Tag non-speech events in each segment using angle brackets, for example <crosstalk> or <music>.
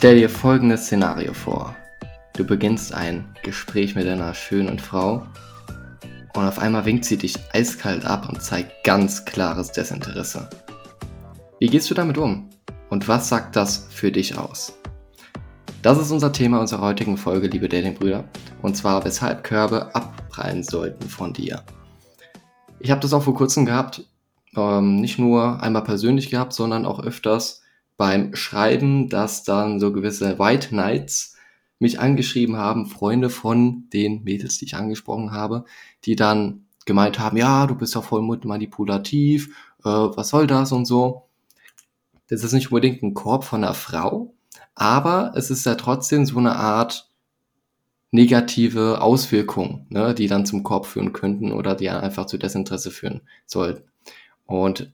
Stell dir folgendes Szenario vor. Du beginnst ein Gespräch mit einer schönen Frau und auf einmal winkt sie dich eiskalt ab und zeigt ganz klares Desinteresse. Wie gehst du damit um? Und was sagt das für dich aus? Das ist unser Thema unserer heutigen Folge, liebe Datingbrüder. Und zwar, weshalb Körbe abprallen sollten von dir. Ich habe das auch vor kurzem gehabt. Ähm, nicht nur einmal persönlich gehabt, sondern auch öfters beim Schreiben, dass dann so gewisse White Knights mich angeschrieben haben, Freunde von den Mädels, die ich angesprochen habe, die dann gemeint haben, ja, du bist ja voll manipulativ, äh, was soll das und so. Das ist nicht unbedingt ein Korb von einer Frau, aber es ist ja trotzdem so eine Art negative Auswirkung, ne, die dann zum Korb führen könnten oder die einfach zu Desinteresse führen sollten. Und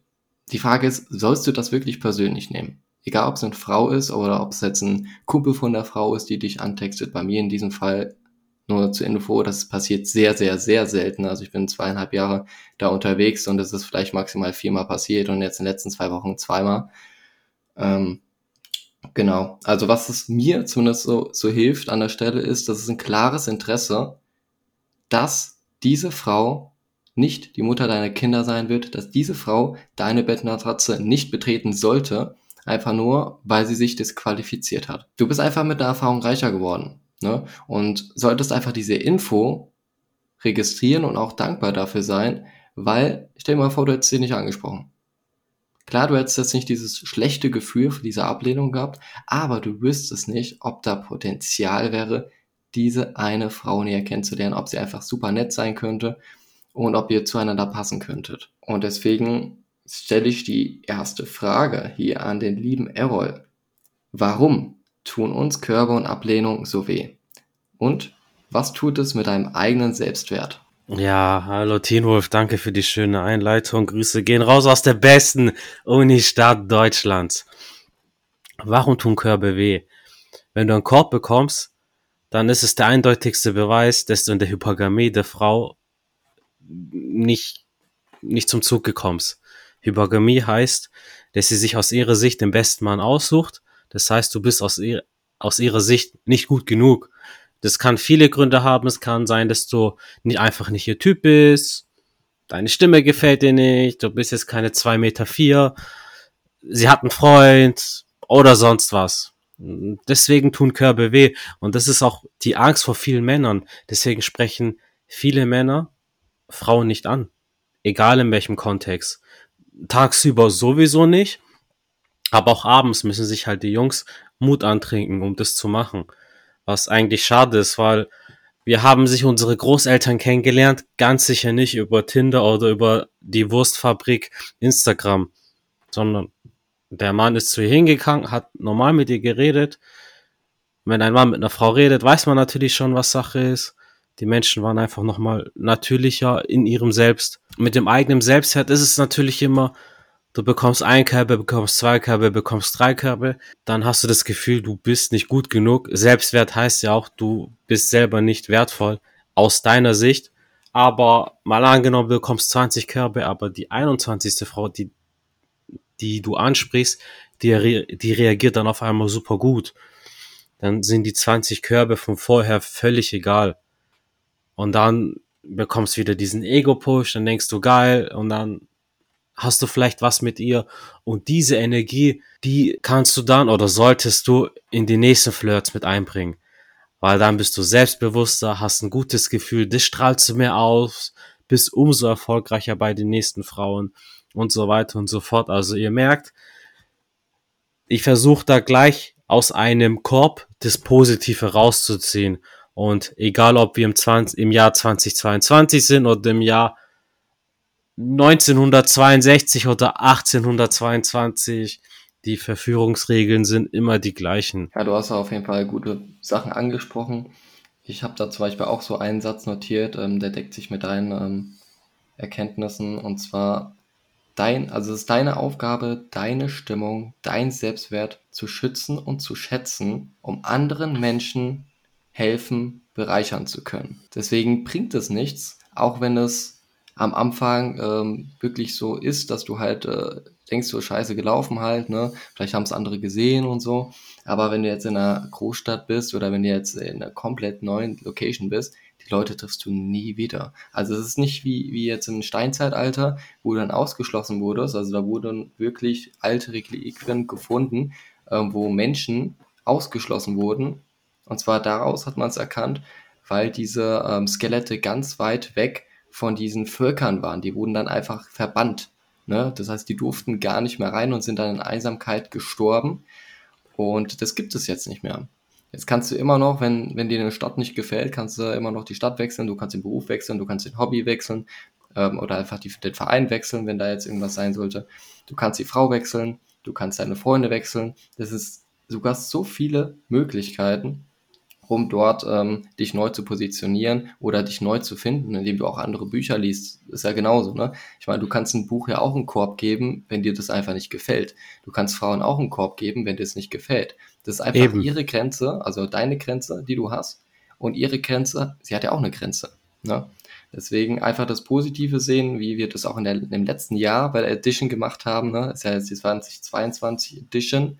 die Frage ist, sollst du das wirklich persönlich nehmen? Egal, ob es eine Frau ist oder ob es jetzt ein Kumpel von der Frau ist, die dich antextet. Bei mir in diesem Fall nur zur Info, das passiert sehr, sehr, sehr selten. Also ich bin zweieinhalb Jahre da unterwegs und es ist vielleicht maximal viermal passiert und jetzt in den letzten zwei Wochen zweimal. Ähm, genau. Also was es mir zumindest so, so hilft an der Stelle ist, dass es ein klares Interesse, dass diese Frau nicht die Mutter deiner Kinder sein wird, dass diese Frau deine Bettmatratze nicht betreten sollte, einfach nur, weil sie sich disqualifiziert hat. Du bist einfach mit der Erfahrung reicher geworden ne? und solltest einfach diese Info registrieren und auch dankbar dafür sein, weil, stell dir mal vor, du hättest sie nicht angesprochen. Klar, du hättest jetzt nicht dieses schlechte Gefühl für diese Ablehnung gehabt, aber du wüsstest nicht, ob da Potenzial wäre, diese eine Frau näher kennenzulernen, ob sie einfach super nett sein könnte und ob ihr zueinander passen könntet. Und deswegen stelle ich die erste Frage hier an den lieben Errol. Warum tun uns Körbe und Ablehnung so weh? Und was tut es mit deinem eigenen Selbstwert? Ja, hallo Wolf, danke für die schöne Einleitung. Grüße gehen raus aus der besten Unistadt Deutschlands. Warum tun Körbe weh? Wenn du einen Korb bekommst, dann ist es der eindeutigste Beweis, dass du in der Hypergamie der Frau nicht, nicht zum Zug gekommst. Hypergamie heißt, dass sie sich aus ihrer Sicht den besten Mann aussucht. Das heißt, du bist aus, ihr, aus ihrer Sicht nicht gut genug das kann viele Gründe haben. Es kann sein, dass du nicht einfach nicht ihr Typ bist. Deine Stimme gefällt dir nicht. Du bist jetzt keine zwei Meter. vier. Sie hat einen Freund oder sonst was. Deswegen tun Körbe weh. Und das ist auch die Angst vor vielen Männern. Deswegen sprechen viele Männer Frauen nicht an. Egal in welchem Kontext. Tagsüber sowieso nicht. Aber auch abends müssen sich halt die Jungs Mut antrinken, um das zu machen was eigentlich schade ist, weil wir haben sich unsere Großeltern kennengelernt, ganz sicher nicht über Tinder oder über die Wurstfabrik Instagram, sondern der Mann ist zu ihr hingegangen, hat normal mit ihr geredet. Wenn ein Mann mit einer Frau redet, weiß man natürlich schon, was Sache ist. Die Menschen waren einfach nochmal natürlicher in ihrem Selbst. Mit dem eigenen Selbstwert ist es natürlich immer, du bekommst ein Körbe, bekommst zwei Körbe, bekommst drei Körbe, dann hast du das Gefühl, du bist nicht gut genug. Selbstwert heißt ja auch, du bist selber nicht wertvoll aus deiner Sicht. Aber mal angenommen, du bekommst 20 Körbe, aber die 21. Frau, die, die du ansprichst, die, die reagiert dann auf einmal super gut. Dann sind die 20 Körbe von vorher völlig egal. Und dann bekommst du wieder diesen Ego-Push, dann denkst du geil und dann hast du vielleicht was mit ihr und diese Energie, die kannst du dann oder solltest du in die nächsten Flirts mit einbringen. Weil dann bist du selbstbewusster, hast ein gutes Gefühl, das strahlst du mehr aus, bist umso erfolgreicher bei den nächsten Frauen und so weiter und so fort. Also ihr merkt, ich versuche da gleich aus einem Korb das Positive rauszuziehen. Und egal, ob wir im, 20, im Jahr 2022 sind oder im Jahr 1962 oder 1822. Die Verführungsregeln sind immer die gleichen. Ja, du hast auf jeden Fall gute Sachen angesprochen. Ich habe da zum Beispiel auch so einen Satz notiert, ähm, der deckt sich mit deinen ähm, Erkenntnissen. Und zwar, dein, also es ist deine Aufgabe, deine Stimmung, dein Selbstwert zu schützen und zu schätzen, um anderen Menschen helfen, bereichern zu können. Deswegen bringt es nichts, auch wenn es am Anfang ähm, wirklich so ist, dass du halt äh, denkst, so scheiße gelaufen halt, ne? Vielleicht haben es andere gesehen und so. Aber wenn du jetzt in einer Großstadt bist oder wenn du jetzt in einer komplett neuen Location bist, die Leute triffst du nie wieder. Also es ist nicht wie, wie jetzt im Steinzeitalter, wo du dann ausgeschlossen wurdest. Also da wurden wirklich alte Reliquien gefunden, ähm, wo Menschen ausgeschlossen wurden. Und zwar daraus hat man es erkannt, weil diese ähm, Skelette ganz weit weg von diesen Völkern waren. Die wurden dann einfach verbannt. Ne? Das heißt, die durften gar nicht mehr rein und sind dann in Einsamkeit gestorben. Und das gibt es jetzt nicht mehr. Jetzt kannst du immer noch, wenn, wenn dir eine Stadt nicht gefällt, kannst du immer noch die Stadt wechseln, du kannst den Beruf wechseln, du kannst den Hobby wechseln ähm, oder einfach die, den Verein wechseln, wenn da jetzt irgendwas sein sollte. Du kannst die Frau wechseln, du kannst deine Freunde wechseln. Das ist, hast so viele Möglichkeiten um dort ähm, dich neu zu positionieren oder dich neu zu finden, indem du auch andere Bücher liest. Ist ja genauso, ne? Ich meine, du kannst ein Buch ja auch einen Korb geben, wenn dir das einfach nicht gefällt. Du kannst Frauen auch einen Korb geben, wenn dir es nicht gefällt. Das ist einfach Eben. ihre Grenze, also deine Grenze, die du hast. Und ihre Grenze, sie hat ja auch eine Grenze. Ne? Deswegen einfach das Positive sehen, wie wir das auch in der, im letzten Jahr bei der Edition gemacht haben. Ne? Das ist ja jetzt die 2022 Edition.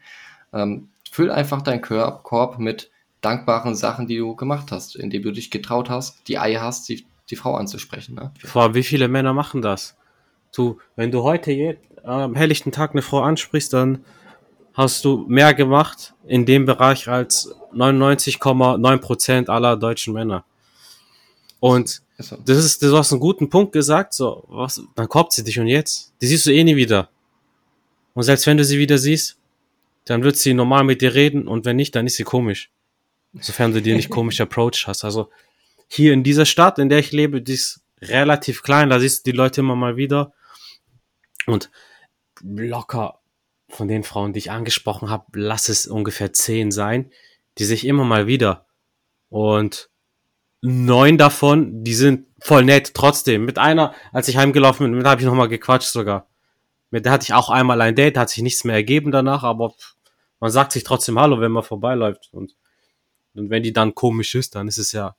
Ähm, füll einfach deinen Korb mit dankbaren Sachen, die du gemacht hast, indem du dich getraut hast, die Eier hast, die, die Frau anzusprechen. Ne? Vor wie viele Männer machen das? Du, wenn du heute je, am helllichten Tag eine Frau ansprichst, dann hast du mehr gemacht in dem Bereich als 99,9% aller deutschen Männer. Und das ist, du hast einen guten Punkt gesagt, so, was, dann kommt sie dich und jetzt? Die siehst du eh nie wieder. Und selbst wenn du sie wieder siehst, dann wird sie normal mit dir reden und wenn nicht, dann ist sie komisch. Sofern du dir nicht komisch Approach hast. Also hier in dieser Stadt, in der ich lebe, die ist relativ klein, da siehst du die Leute immer mal wieder. Und locker von den Frauen, die ich angesprochen habe, lass es ungefähr zehn sein, die sich immer mal wieder. Und neun davon, die sind voll nett trotzdem. Mit einer, als ich heimgelaufen bin, mit habe ich nochmal gequatscht sogar. Mit der hatte ich auch einmal ein Date, hat sich nichts mehr ergeben danach, aber man sagt sich trotzdem Hallo, wenn man vorbeiläuft. Und und wenn die dann komisch ist, dann ist es ja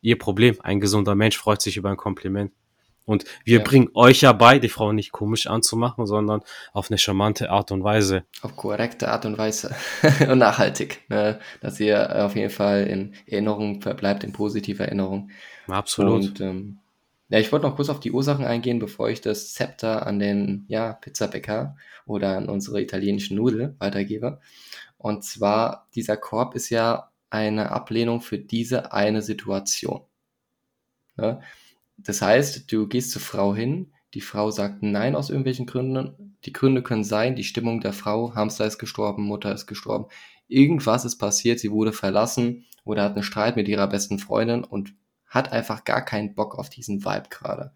ihr Problem. Ein gesunder Mensch freut sich über ein Kompliment. Und wir ja. bringen euch ja bei, die Frau nicht komisch anzumachen, sondern auf eine charmante Art und Weise. Auf korrekte Art und Weise <laughs> und nachhaltig, ne? dass ihr auf jeden Fall in Erinnerung verbleibt, in positiver Erinnerung. Absolut. Und ähm, ja, ich wollte noch kurz auf die Ursachen eingehen, bevor ich das Zepter an den ja, Pizzabäcker oder an unsere italienischen Nudel weitergebe. Und zwar, dieser Korb ist ja eine Ablehnung für diese eine Situation. Ja? Das heißt, du gehst zur Frau hin, die Frau sagt Nein aus irgendwelchen Gründen. Die Gründe können sein, die Stimmung der Frau, Hamster ist gestorben, Mutter ist gestorben, irgendwas ist passiert, sie wurde verlassen oder hat einen Streit mit ihrer besten Freundin und hat einfach gar keinen Bock auf diesen Vibe gerade.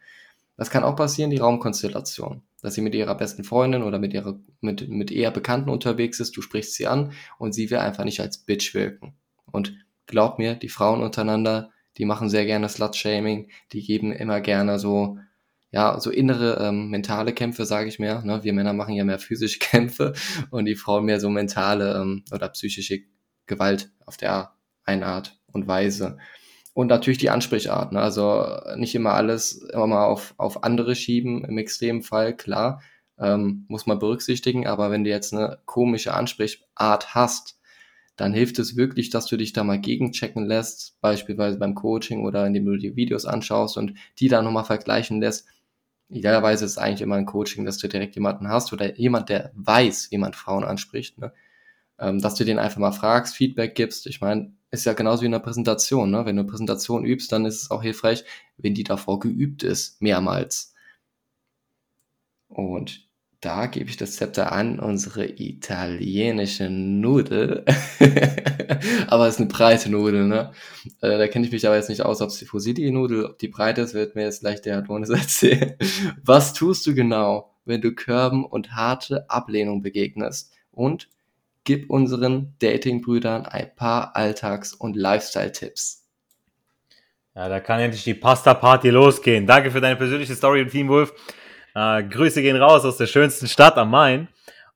Das kann auch passieren, die Raumkonstellation. Dass sie mit ihrer besten Freundin oder mit ihrer, mit, mit eher Bekannten unterwegs ist, du sprichst sie an und sie will einfach nicht als Bitch wirken. Und glaub mir, die Frauen untereinander, die machen sehr gerne Slut-Shaming, die geben immer gerne so, ja, so innere ähm, mentale Kämpfe, sage ich mehr. Ne? Wir Männer machen ja mehr physische <laughs> Kämpfe und die Frauen mehr so mentale ähm, oder psychische Gewalt auf der eine Art und Weise. Und natürlich die Ansprechart. Ne? Also nicht immer alles immer mal auf, auf andere schieben, im extremen Fall, klar, ähm, muss man berücksichtigen. Aber wenn du jetzt eine komische Ansprechart hast, dann hilft es wirklich, dass du dich da mal gegenchecken lässt, beispielsweise beim Coaching oder indem du die Videos anschaust und die dann nochmal vergleichen lässt. Idealerweise ist es eigentlich immer ein Coaching, dass du direkt jemanden hast oder jemand, der weiß, wie man Frauen anspricht, ne? ähm, dass du den einfach mal fragst, Feedback gibst. Ich meine, ist ja genauso wie in einer Präsentation. Ne? Wenn du eine Präsentation übst, dann ist es auch hilfreich, wenn die davor geübt ist, mehrmals. Und da gebe ich das Zepter an unsere italienische Nudel. <laughs> aber es ist eine breite Nudel, ne? Äh, da kenne ich mich aber jetzt nicht aus, ob es die Fusilli-Nudel, ob die breit ist, wird mir jetzt gleich der Adonis <laughs> erzählen. Was tust du genau, wenn du Körben und harte Ablehnung begegnest? Und gib unseren Dating-Brüdern ein paar Alltags- und Lifestyle-Tipps. Ja, da kann endlich die Pasta-Party losgehen. Danke für deine persönliche Story, Team Wolf. Äh, Grüße gehen raus aus der schönsten Stadt am Main.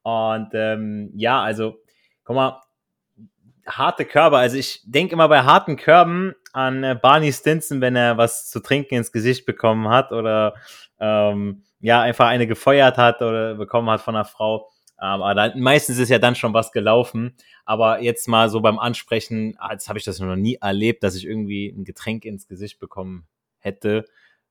Und ähm, ja, also, guck mal, harte Körbe. Also ich denke immer bei harten Körben an äh, Barney Stinson, wenn er was zu trinken ins Gesicht bekommen hat oder ähm, ja, einfach eine gefeuert hat oder bekommen hat von einer Frau. Ähm, aber dann, meistens ist ja dann schon was gelaufen. Aber jetzt mal so beim Ansprechen, als habe ich das noch nie erlebt, dass ich irgendwie ein Getränk ins Gesicht bekommen hätte.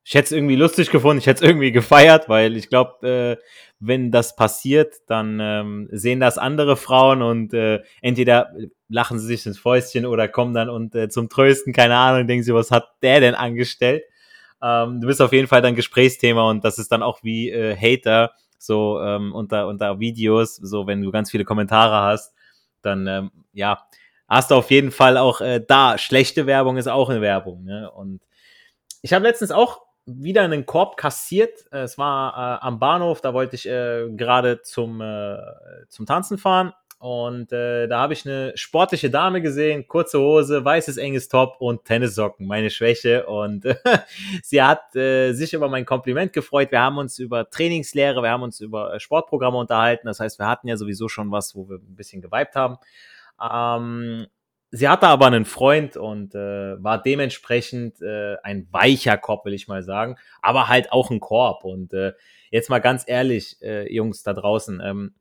Ich hätte es irgendwie lustig gefunden, ich hätte es irgendwie gefeiert, weil ich glaube, äh, wenn das passiert, dann ähm, sehen das andere Frauen und äh, entweder lachen sie sich ins Fäustchen oder kommen dann und äh, zum Trösten, keine Ahnung, denken sie, was hat der denn angestellt? Ähm, du bist auf jeden Fall dann Gesprächsthema und das ist dann auch wie äh, Hater, so ähm, unter, unter Videos, so wenn du ganz viele Kommentare hast, dann ähm, ja, hast du auf jeden Fall auch äh, da. Schlechte Werbung ist auch eine Werbung. Ne? Und ich habe letztens auch wieder einen Korb kassiert. Es war äh, am Bahnhof, da wollte ich äh, gerade zum, äh, zum Tanzen fahren und äh, da habe ich eine sportliche Dame gesehen, kurze Hose, weißes enges Top und Tennissocken, meine Schwäche. Und äh, <laughs> sie hat äh, sich über mein Kompliment gefreut. Wir haben uns über Trainingslehre, wir haben uns über äh, Sportprogramme unterhalten. Das heißt, wir hatten ja sowieso schon was, wo wir ein bisschen geweibt haben. Ähm, sie hatte aber einen Freund und äh, war dementsprechend äh, ein weicher Korb, will ich mal sagen, aber halt auch ein Korb. Und äh, jetzt mal ganz ehrlich, äh, Jungs da draußen, ähm,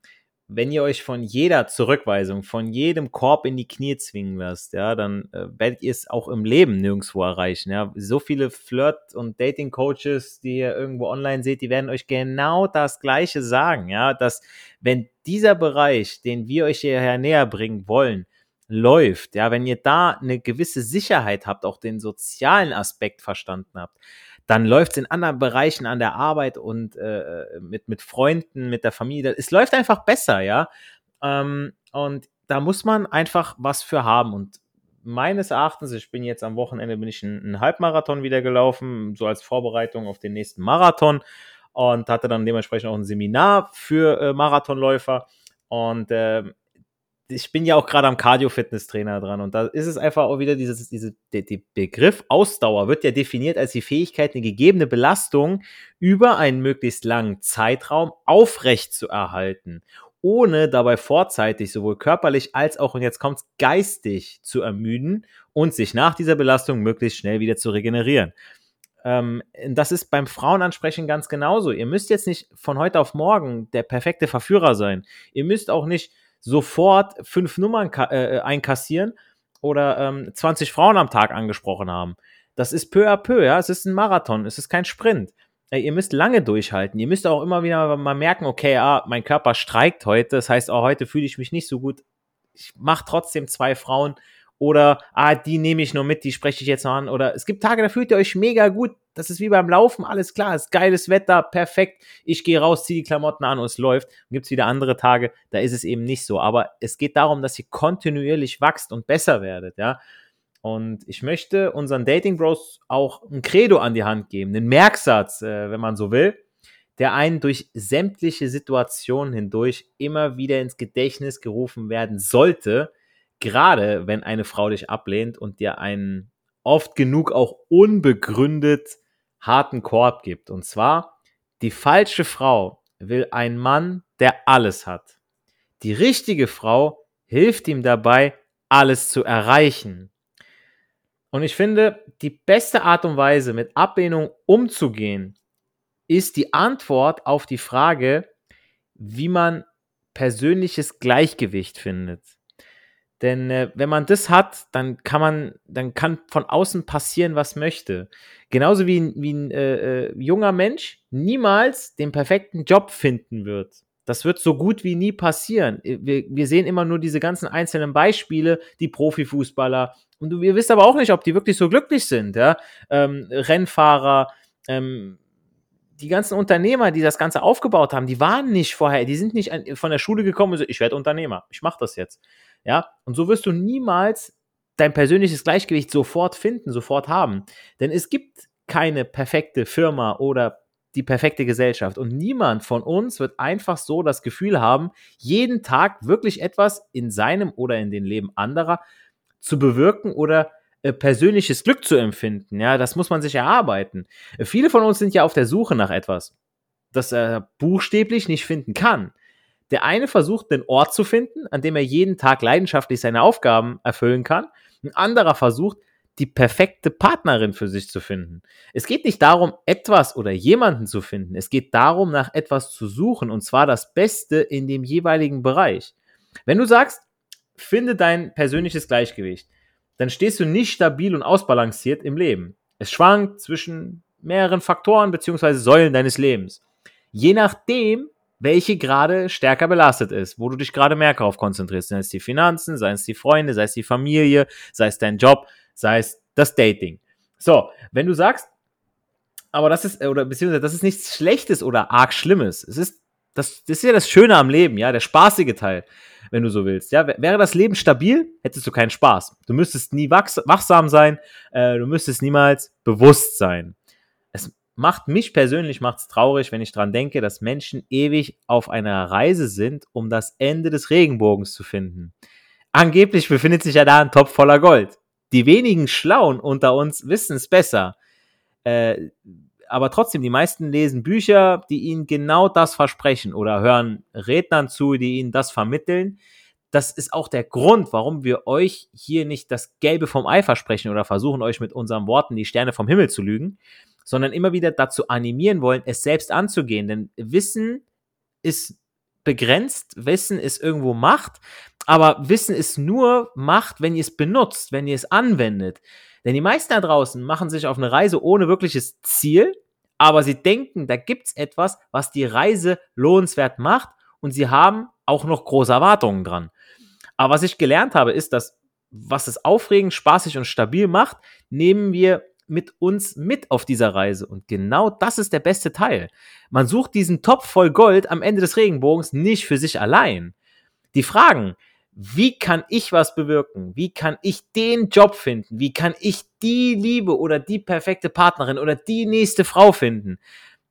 wenn ihr euch von jeder Zurückweisung, von jedem Korb in die Knie zwingen lasst, ja, dann äh, werdet ihr es auch im Leben nirgendwo erreichen. Ja. So viele Flirt- und Dating-Coaches, die ihr irgendwo online seht, die werden euch genau das Gleiche sagen, ja, dass wenn dieser Bereich, den wir euch hierher näher bringen wollen, läuft, ja, wenn ihr da eine gewisse Sicherheit habt, auch den sozialen Aspekt verstanden habt, dann läuft es in anderen Bereichen an der Arbeit und äh, mit, mit Freunden, mit der Familie. Es läuft einfach besser, ja. Ähm, und da muss man einfach was für haben. Und meines Erachtens, ich bin jetzt am Wochenende, bin ich einen, einen Halbmarathon wieder gelaufen, so als Vorbereitung auf den nächsten Marathon und hatte dann dementsprechend auch ein Seminar für äh, Marathonläufer. Und äh, ich bin ja auch gerade am Cardio-Fitness-Trainer dran und da ist es einfach auch wieder dieses, diese, der, der Begriff Ausdauer wird ja definiert als die Fähigkeit, eine gegebene Belastung über einen möglichst langen Zeitraum aufrecht zu erhalten, ohne dabei vorzeitig sowohl körperlich als auch, und jetzt kommt's, geistig zu ermüden und sich nach dieser Belastung möglichst schnell wieder zu regenerieren. Ähm, das ist beim Frauenansprechen ganz genauso. Ihr müsst jetzt nicht von heute auf morgen der perfekte Verführer sein. Ihr müsst auch nicht sofort fünf Nummern äh, äh, einkassieren oder ähm, 20 Frauen am Tag angesprochen haben. Das ist peu à peu, ja. Es ist ein Marathon, es ist kein Sprint. Ey, ihr müsst lange durchhalten. Ihr müsst auch immer wieder mal merken, okay, ah, mein Körper streikt heute. Das heißt, auch heute fühle ich mich nicht so gut. Ich mache trotzdem zwei Frauen oder, ah, die nehme ich nur mit, die spreche ich jetzt noch an. Oder es gibt Tage, da fühlt ihr euch mega gut. Das ist wie beim Laufen, alles klar, ist geiles Wetter, perfekt. Ich gehe raus, ziehe die Klamotten an und es läuft. Und gibt es wieder andere Tage, da ist es eben nicht so. Aber es geht darum, dass ihr kontinuierlich wächst und besser werdet, ja. Und ich möchte unseren Dating Bros auch ein Credo an die Hand geben, einen Merksatz, äh, wenn man so will, der einen durch sämtliche Situationen hindurch immer wieder ins Gedächtnis gerufen werden sollte, gerade wenn eine Frau dich ablehnt und dir einen oft genug auch unbegründet harten Korb gibt. Und zwar, die falsche Frau will einen Mann, der alles hat. Die richtige Frau hilft ihm dabei, alles zu erreichen. Und ich finde, die beste Art und Weise, mit Ablehnung umzugehen, ist die Antwort auf die Frage, wie man persönliches Gleichgewicht findet. Denn äh, wenn man das hat, dann kann man, dann kann von außen passieren, was möchte. Genauso wie, ein, wie ein äh, äh, junger Mensch niemals den perfekten Job finden wird. Das wird so gut wie nie passieren. Äh, wir, wir sehen immer nur diese ganzen einzelnen Beispiele, die Profifußballer. Und ihr wisst aber auch nicht, ob die wirklich so glücklich sind. Ja? Ähm, Rennfahrer, ähm, die ganzen Unternehmer, die das Ganze aufgebaut haben, die waren nicht vorher, die sind nicht von der Schule gekommen und so, ich werde Unternehmer, ich mache das jetzt. Ja, und so wirst du niemals dein persönliches Gleichgewicht sofort finden, sofort haben. Denn es gibt keine perfekte Firma oder die perfekte Gesellschaft. Und niemand von uns wird einfach so das Gefühl haben, jeden Tag wirklich etwas in seinem oder in den Leben anderer zu bewirken oder äh, persönliches Glück zu empfinden. Ja, das muss man sich erarbeiten. Äh, viele von uns sind ja auf der Suche nach etwas, das er buchstäblich nicht finden kann. Der eine versucht, den Ort zu finden, an dem er jeden Tag leidenschaftlich seine Aufgaben erfüllen kann. Ein anderer versucht, die perfekte Partnerin für sich zu finden. Es geht nicht darum, etwas oder jemanden zu finden. Es geht darum, nach etwas zu suchen und zwar das Beste in dem jeweiligen Bereich. Wenn du sagst, finde dein persönliches Gleichgewicht, dann stehst du nicht stabil und ausbalanciert im Leben. Es schwankt zwischen mehreren Faktoren bzw. Säulen deines Lebens. Je nachdem, welche gerade stärker belastet ist, wo du dich gerade mehr darauf konzentrierst. Sei es die Finanzen, sei es die Freunde, sei es die Familie, sei es dein Job, sei es das Dating. So, wenn du sagst, aber das ist, oder beziehungsweise das ist nichts Schlechtes oder arg Schlimmes. Es ist, das, das ist ja das Schöne am Leben, ja, der spaßige Teil, wenn du so willst. Ja, wäre das Leben stabil, hättest du keinen Spaß. Du müsstest nie wachsam sein, äh, du müsstest niemals bewusst sein. Macht mich persönlich macht's traurig, wenn ich dran denke, dass Menschen ewig auf einer Reise sind, um das Ende des Regenbogens zu finden. Angeblich befindet sich ja da ein Topf voller Gold. Die wenigen Schlauen unter uns wissen es besser. Äh, aber trotzdem, die meisten lesen Bücher, die ihnen genau das versprechen oder hören Rednern zu, die ihnen das vermitteln. Das ist auch der Grund, warum wir euch hier nicht das Gelbe vom Ei versprechen oder versuchen, euch mit unseren Worten die Sterne vom Himmel zu lügen, sondern immer wieder dazu animieren wollen, es selbst anzugehen. Denn Wissen ist begrenzt, Wissen ist irgendwo Macht, aber Wissen ist nur Macht, wenn ihr es benutzt, wenn ihr es anwendet. Denn die meisten da draußen machen sich auf eine Reise ohne wirkliches Ziel, aber sie denken, da gibt es etwas, was die Reise lohnenswert macht und sie haben auch noch große Erwartungen dran. Aber was ich gelernt habe, ist, dass was es aufregend, spaßig und stabil macht, nehmen wir mit uns mit auf dieser Reise. Und genau das ist der beste Teil. Man sucht diesen Topf voll Gold am Ende des Regenbogens nicht für sich allein. Die Fragen, wie kann ich was bewirken? Wie kann ich den Job finden? Wie kann ich die Liebe oder die perfekte Partnerin oder die nächste Frau finden?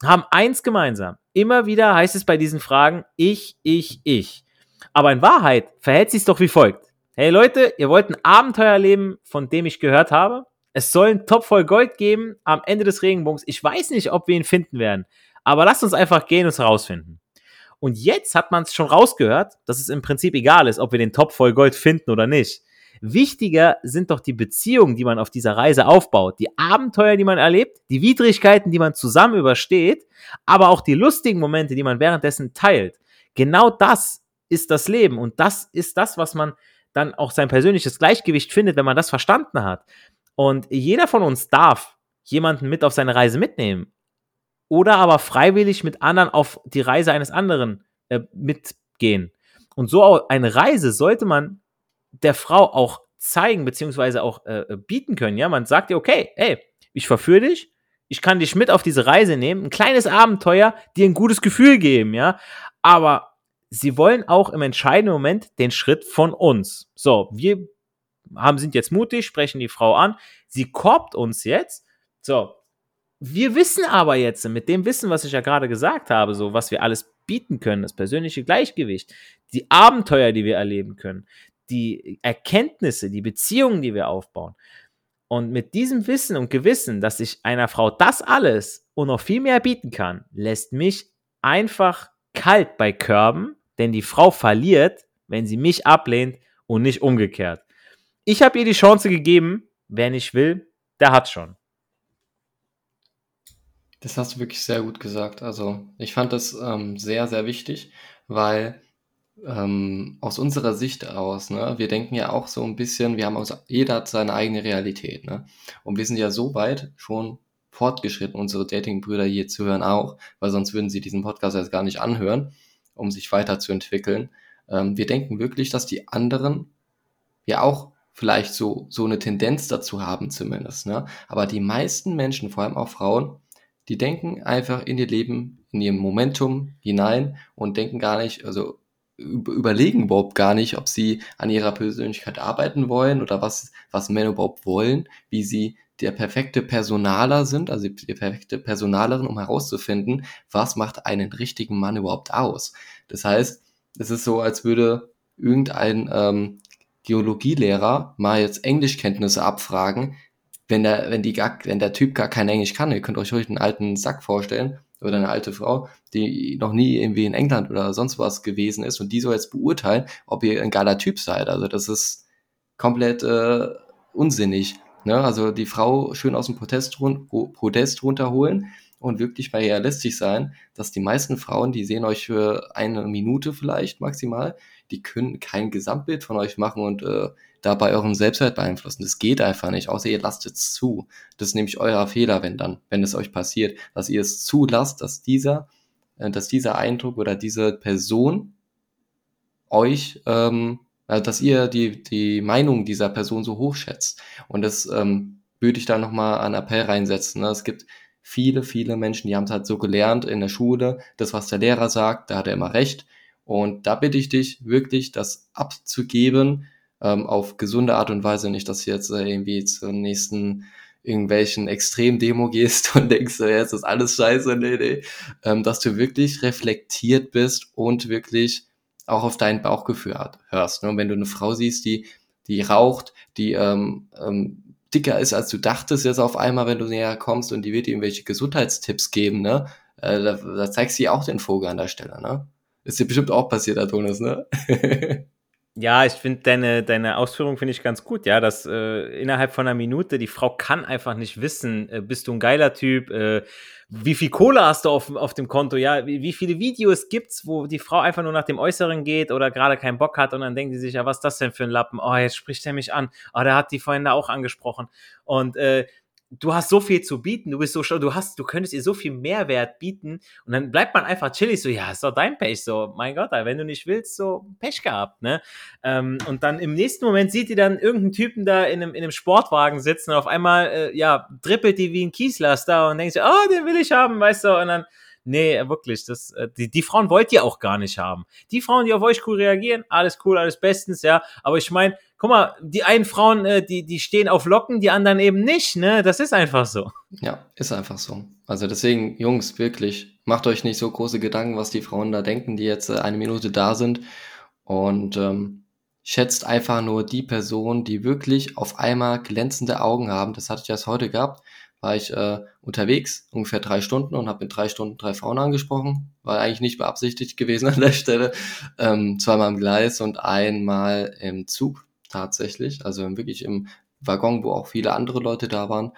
Haben eins gemeinsam. Immer wieder heißt es bei diesen Fragen ich, ich, ich. Aber in Wahrheit verhält sich doch wie folgt. Hey Leute, ihr wollt ein Abenteuer leben, von dem ich gehört habe? Es soll ein Top voll Gold geben am Ende des Regenbogens. Ich weiß nicht, ob wir ihn finden werden. Aber lasst uns einfach gehen und es herausfinden. Und jetzt hat man es schon rausgehört, dass es im Prinzip egal ist, ob wir den Top voll Gold finden oder nicht. Wichtiger sind doch die Beziehungen, die man auf dieser Reise aufbaut, die Abenteuer, die man erlebt, die Widrigkeiten, die man zusammen übersteht, aber auch die lustigen Momente, die man währenddessen teilt. Genau das ist das Leben und das ist das, was man dann auch sein persönliches Gleichgewicht findet, wenn man das verstanden hat. Und jeder von uns darf jemanden mit auf seine Reise mitnehmen. Oder aber freiwillig mit anderen auf die Reise eines anderen äh, mitgehen. Und so eine Reise sollte man der Frau auch zeigen, beziehungsweise auch äh, äh, bieten können. Ja, man sagt ihr, okay, ey, ich verführe dich, ich kann dich mit auf diese Reise nehmen, ein kleines Abenteuer, dir ein gutes Gefühl geben, ja. Aber sie wollen auch im entscheidenden Moment den Schritt von uns. So, wir haben, sind jetzt mutig, sprechen die Frau an, sie korbt uns jetzt. So, wir wissen aber jetzt, mit dem Wissen, was ich ja gerade gesagt habe, so was wir alles bieten können, das persönliche Gleichgewicht, die Abenteuer, die wir erleben können, die Erkenntnisse, die Beziehungen, die wir aufbauen. Und mit diesem Wissen und Gewissen, dass ich einer Frau das alles und noch viel mehr bieten kann, lässt mich einfach kalt bei Körben, denn die Frau verliert, wenn sie mich ablehnt und nicht umgekehrt. Ich habe ihr die Chance gegeben. Wer nicht will, der hat schon. Das hast du wirklich sehr gut gesagt. Also ich fand das ähm, sehr, sehr wichtig, weil ähm, aus unserer Sicht aus, ne, wir denken ja auch so ein bisschen, wir haben also, jeder hat seine eigene Realität, ne? Und wir sind ja so weit schon fortgeschritten, unsere Datingbrüder hier zu hören auch, weil sonst würden sie diesen Podcast erst gar nicht anhören, um sich weiterzuentwickeln. Ähm, wir denken wirklich, dass die anderen ja auch vielleicht so, so eine Tendenz dazu haben zumindest. Ne? Aber die meisten Menschen, vor allem auch Frauen, die denken einfach in ihr Leben, in ihrem Momentum hinein und denken gar nicht, also überlegen überhaupt gar nicht, ob sie an ihrer Persönlichkeit arbeiten wollen oder was, was Männer überhaupt wollen, wie sie der perfekte Personaler sind, also die perfekte Personalerin, um herauszufinden, was macht einen richtigen Mann überhaupt aus. Das heißt, es ist so, als würde irgendein ähm, Geologielehrer mal jetzt Englischkenntnisse abfragen, wenn der, wenn die gar, wenn der Typ gar kein Englisch kann, ihr könnt euch ruhig einen alten Sack vorstellen oder eine alte Frau, die noch nie irgendwie in England oder sonst was gewesen ist und die soll jetzt beurteilen, ob ihr ein geiler Typ seid. Also das ist komplett äh, unsinnig. Ne? Also die Frau schön aus dem Podest, run Podest runterholen und wirklich mal realistisch sein, dass die meisten Frauen, die sehen euch für eine Minute vielleicht maximal, die können kein Gesamtbild von euch machen und äh, dabei euren Selbstwert beeinflussen. Das geht einfach nicht, außer ihr lasst es zu. Das ist nämlich euer Fehler, wenn dann, wenn es euch passiert, dass ihr es zulasst, dass dieser, äh, dass dieser Eindruck oder diese Person euch, ähm, äh, dass ihr die, die Meinung dieser Person so hoch schätzt. Und das ähm, würde ich da nochmal an Appell reinsetzen. Ne? Es gibt viele, viele Menschen, die haben es halt so gelernt in der Schule, das, was der Lehrer sagt, da hat er immer recht. Und da bitte ich dich wirklich, das abzugeben, ähm, auf gesunde Art und Weise, nicht, dass du jetzt äh, irgendwie zur nächsten irgendwelchen Extrem-Demo gehst <laughs> und denkst, ja, jetzt ist alles scheiße, nee, nee. Ähm, dass du wirklich reflektiert bist und wirklich auch auf dein Bauchgefühl hörst. Ne? Und wenn du eine Frau siehst, die, die raucht, die ähm, ähm, dicker ist, als du dachtest, jetzt auf einmal, wenn du näher kommst und die wird dir irgendwelche Gesundheitstipps geben, ne? Äh, da, da zeigst du dir auch den Vogel an der Stelle, ne? Ist dir bestimmt auch passiert, Adonis, ne? <laughs> Ja, ich finde deine, deine Ausführung finde ich ganz gut, ja, dass äh, innerhalb von einer Minute die Frau kann einfach nicht wissen, äh, bist du ein geiler Typ, äh, wie viel Kohle hast du auf, auf dem Konto, ja, wie, wie viele Videos gibt's, wo die Frau einfach nur nach dem Äußeren geht oder gerade keinen Bock hat und dann denkt sie sich, ja, was ist das denn für ein Lappen? Oh, jetzt spricht er mich an. Oh, der hat die vorhin da auch angesprochen. Und äh, du hast so viel zu bieten, du bist so schlau, du hast, du könntest ihr so viel Mehrwert bieten und dann bleibt man einfach chillig, so, ja, ist doch dein Pech, so, mein Gott, wenn du nicht willst, so, Pech gehabt, ne? Ähm, und dann im nächsten Moment sieht die dann irgendeinen Typen da in einem, in einem Sportwagen sitzen und auf einmal, äh, ja, drippelt die wie ein Kieslaster und denkt sich, oh, den will ich haben, weißt du, und dann, Nee, wirklich, das, äh, die, die Frauen wollt ihr auch gar nicht haben. Die Frauen, die auf euch cool reagieren, alles cool, alles bestens, ja. Aber ich meine, guck mal, die einen Frauen, äh, die, die stehen auf Locken, die anderen eben nicht, ne? Das ist einfach so. Ja, ist einfach so. Also deswegen, Jungs, wirklich, macht euch nicht so große Gedanken, was die Frauen da denken, die jetzt äh, eine Minute da sind. Und ähm, schätzt einfach nur die Person, die wirklich auf einmal glänzende Augen haben. Das hatte ich erst heute gehabt. War ich äh, unterwegs, ungefähr drei Stunden und habe mit drei Stunden drei Frauen angesprochen. War eigentlich nicht beabsichtigt gewesen an der Stelle. Ähm, zweimal im Gleis und einmal im Zug tatsächlich, also wirklich im Waggon, wo auch viele andere Leute da waren.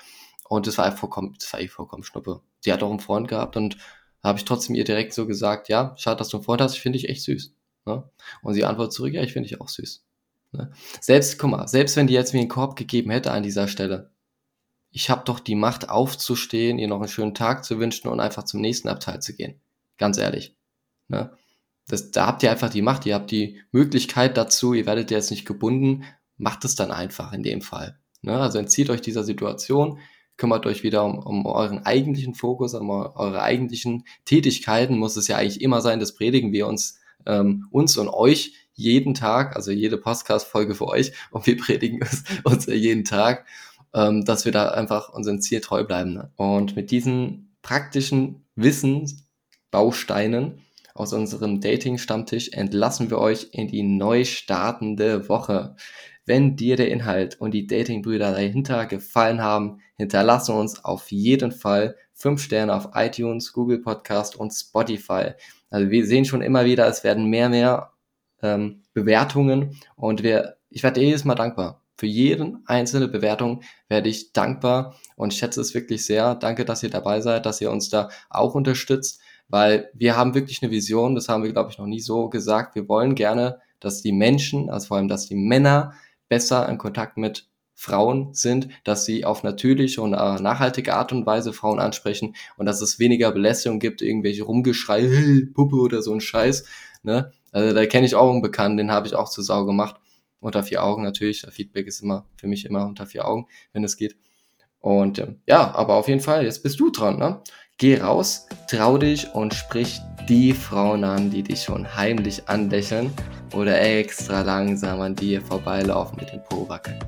Und es war vollkommen, das war eh vollkommen schnuppe. Sie hat auch einen Freund gehabt und habe ich trotzdem ihr direkt so gesagt, ja, schade, dass du einen Freund hast, ich finde dich echt süß. Ne? Und sie antwortet zurück, ja, ich finde dich auch süß. Ne? Selbst, guck mal, selbst wenn die jetzt mir einen Korb gegeben hätte an dieser Stelle, ich habe doch die Macht aufzustehen, ihr noch einen schönen Tag zu wünschen und einfach zum nächsten Abteil zu gehen. Ganz ehrlich. Ne? Das, da habt ihr einfach die Macht, ihr habt die Möglichkeit dazu, ihr werdet jetzt nicht gebunden, macht es dann einfach in dem Fall. Ne? Also entzieht euch dieser Situation, kümmert euch wieder um, um euren eigentlichen Fokus, um eure eigentlichen Tätigkeiten, muss es ja eigentlich immer sein, das predigen wir uns, ähm, uns und euch jeden Tag, also jede Podcast-Folge für euch, und wir predigen es uns jeden Tag, ähm, dass wir da einfach unserem Ziel treu bleiben. Ne? Und mit diesen praktischen Wissensbausteinen aus unserem Dating-Stammtisch entlassen wir euch in die neu startende Woche. Wenn dir der Inhalt und die Dating-Brüder dahinter gefallen haben, hinterlasse uns auf jeden Fall 5 Sterne auf iTunes, Google Podcast und Spotify. Also wir sehen schon immer wieder, es werden mehr, mehr ähm, Bewertungen und wir, ich werde jedes Mal dankbar. Für jeden einzelne Bewertung werde ich dankbar und schätze es wirklich sehr. Danke, dass ihr dabei seid, dass ihr uns da auch unterstützt weil wir haben wirklich eine Vision, das haben wir, glaube ich, noch nie so gesagt. Wir wollen gerne, dass die Menschen, also vor allem, dass die Männer besser in Kontakt mit Frauen sind, dass sie auf natürliche und äh, nachhaltige Art und Weise Frauen ansprechen und dass es weniger Belästigung gibt, irgendwelche Rumgeschrei, hey, <laughs> Puppe oder so ein Scheiß. Ne? Also da kenne ich auch einen Bekannten, den habe ich auch zur Sau gemacht. Unter vier Augen natürlich. Feedback ist immer für mich immer unter vier Augen, wenn es geht. Und ähm, ja, aber auf jeden Fall, jetzt bist du dran, ne? Geh raus, trau dich und sprich die Frauen an, die dich schon heimlich anlächeln oder extra langsam an dir vorbeilaufen mit dem Po wackeln.